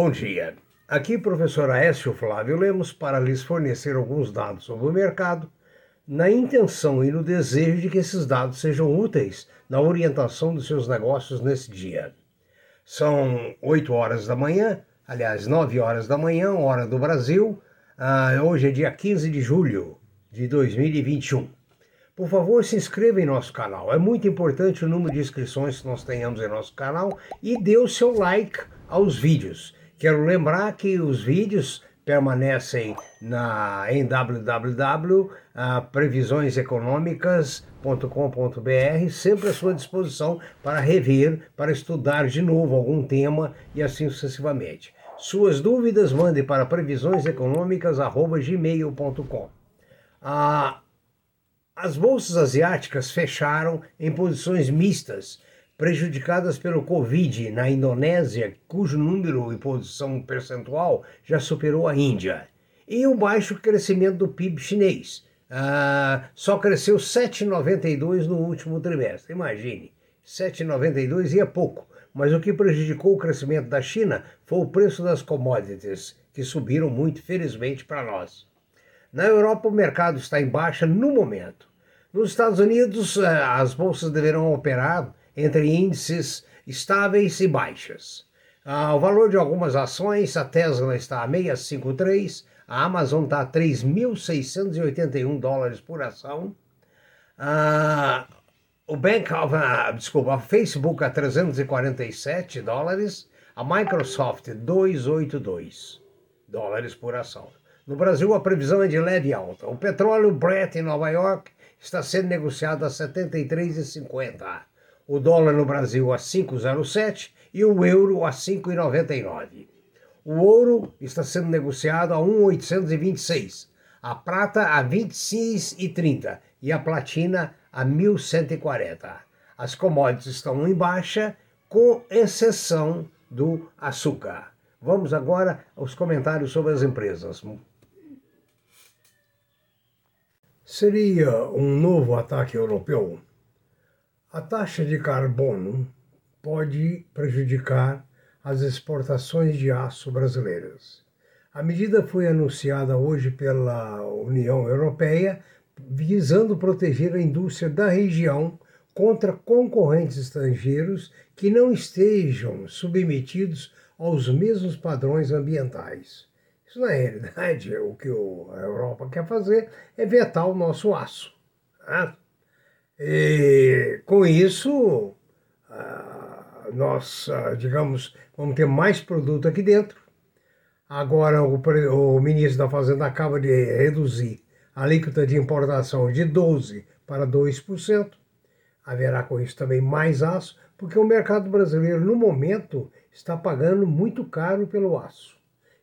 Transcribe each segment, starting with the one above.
Bom dia. Aqui, professor Aécio Flávio Lemos, para lhes fornecer alguns dados sobre o mercado, na intenção e no desejo de que esses dados sejam úteis na orientação dos seus negócios nesse dia. São 8 horas da manhã, aliás, 9 horas da manhã, hora do Brasil. Ah, hoje é dia 15 de julho de 2021. Por favor, se inscreva em nosso canal. É muito importante o número de inscrições que nós tenhamos em nosso canal e dê o seu like aos vídeos. Quero lembrar que os vídeos permanecem na, em www.previsioneseconomicas.com.br, sempre à sua disposição para rever, para estudar de novo algum tema e assim sucessivamente. Suas dúvidas, mande para previsioneseconomicas.gmail.com. Ah, as bolsas asiáticas fecharam em posições mistas prejudicadas pelo Covid na Indonésia, cujo número e posição percentual já superou a Índia, e o baixo crescimento do PIB chinês. Ah, só cresceu 7,92 no último trimestre. Imagine, 7,92 e é pouco. Mas o que prejudicou o crescimento da China foi o preço das commodities, que subiram muito, felizmente, para nós. Na Europa, o mercado está em baixa no momento. Nos Estados Unidos, ah, as bolsas deverão operar entre índices estáveis e baixas. Ah, o valor de algumas ações, a Tesla está a 653, a Amazon está a 3.681 dólares por ação, ah, o Bank of, ah, desculpa, a Facebook a 347 dólares, a Microsoft 282 dólares por ação. No Brasil, a previsão é de leve alta. O petróleo Brent em Nova York está sendo negociado a 73,50 o dólar no Brasil a 5,07 e o euro a 5,99. O ouro está sendo negociado a 1,826, a prata a 26,30 e a platina a 1.140. As commodities estão em baixa, com exceção do açúcar. Vamos agora aos comentários sobre as empresas. Seria um novo ataque europeu? A taxa de carbono pode prejudicar as exportações de aço brasileiras. A medida foi anunciada hoje pela União Europeia, visando proteger a indústria da região contra concorrentes estrangeiros que não estejam submetidos aos mesmos padrões ambientais. Isso, na realidade, é o que a Europa quer fazer é vetar o nosso aço. Né? E com isso, nós, digamos, vamos ter mais produto aqui dentro. Agora, o, o ministro da Fazenda acaba de reduzir a alíquota de importação de 12% para 2%. Haverá com isso também mais aço, porque o mercado brasileiro, no momento, está pagando muito caro pelo aço.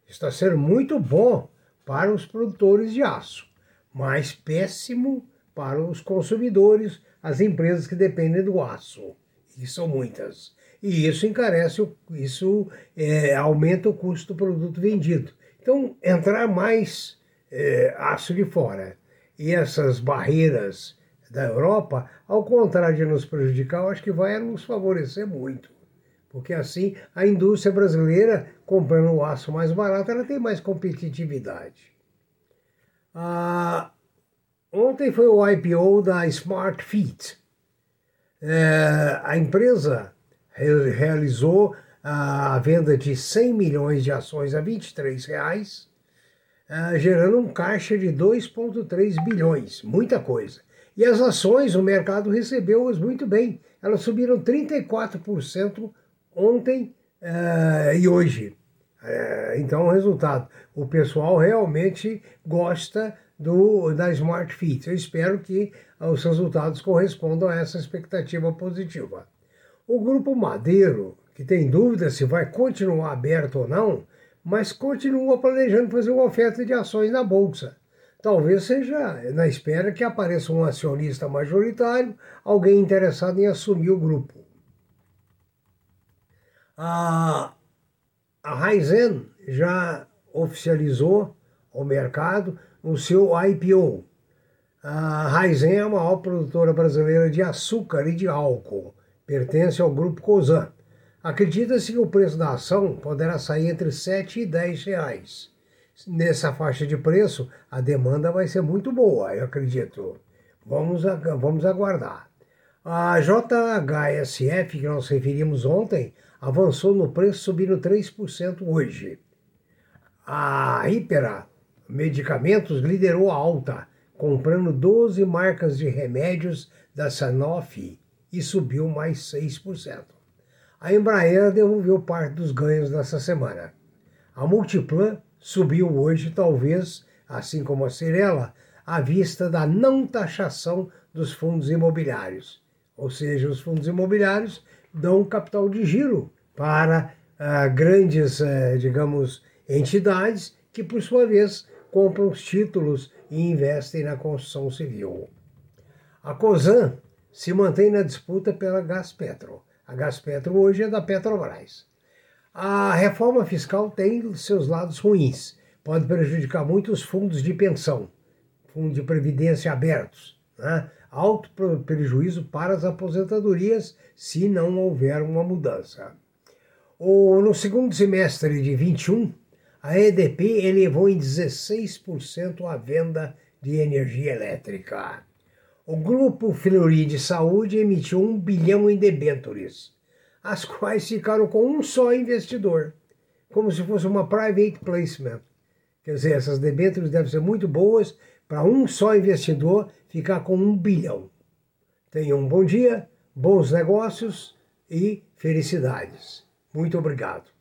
Está sendo muito bom para os produtores de aço, mas péssimo para os consumidores, as empresas que dependem do aço, e são muitas. E isso encarece, isso é, aumenta o custo do produto vendido. Então, entrar mais é, aço de fora e essas barreiras da Europa, ao contrário de nos prejudicar, eu acho que vai nos favorecer muito. Porque assim a indústria brasileira, comprando o aço mais barato, ela tem mais competitividade. Ah, Ontem foi o IPO da Smart. É, a empresa realizou a venda de 100 milhões de ações a 23 reais, é, gerando um caixa de 2,3 bilhões, muita coisa. E as ações, o mercado recebeu-as muito bem. Elas subiram 34% ontem é, e hoje. É, então, o resultado: o pessoal realmente gosta do, da Smart Fit. Eu espero que os resultados correspondam a essa expectativa positiva. O Grupo Madeiro, que tem dúvida se vai continuar aberto ou não, mas continua planejando fazer uma oferta de ações na Bolsa. Talvez seja na espera que apareça um acionista majoritário, alguém interessado em assumir o grupo. A, a Raizen já oficializou ao mercado o seu IPO. A Raizen é a maior produtora brasileira de açúcar e de álcool, pertence ao grupo Cosan. Acredita-se que o preço da ação poderá sair entre 7 e 10 reais. Nessa faixa de preço, a demanda vai ser muito boa, eu acredito. Vamos, vamos aguardar. A JHSF, que nós referimos ontem, avançou no preço, subindo 3% hoje. A Hypera Medicamentos liderou a alta, comprando 12 marcas de remédios da Sanofi e subiu mais 6%. A Embraer devolveu parte dos ganhos nessa semana. A Multiplan subiu hoje, talvez, assim como a Cirela, à vista da não taxação dos fundos imobiliários ou seja, os fundos imobiliários dão capital de giro para ah, grandes, eh, digamos, entidades que, por sua vez, compram os títulos e investem na construção civil. A COSAN se mantém na disputa pela Gaspetro. A Gaspetro hoje é da Petrobras. A reforma fiscal tem seus lados ruins. Pode prejudicar muito os fundos de pensão, fundos de previdência abertos. Né? alto prejuízo para as aposentadorias se não houver uma mudança. No segundo semestre de 21, a EDP elevou em 16% a venda de energia elétrica. O grupo Fleury de Saúde emitiu um bilhão em debêntures, as quais ficaram com um só investidor, como se fosse uma private placement. Quer dizer, essas debêntures devem ser muito boas para um só investidor ficar com um bilhão. Tenha um bom dia, bons negócios e felicidades. Muito obrigado.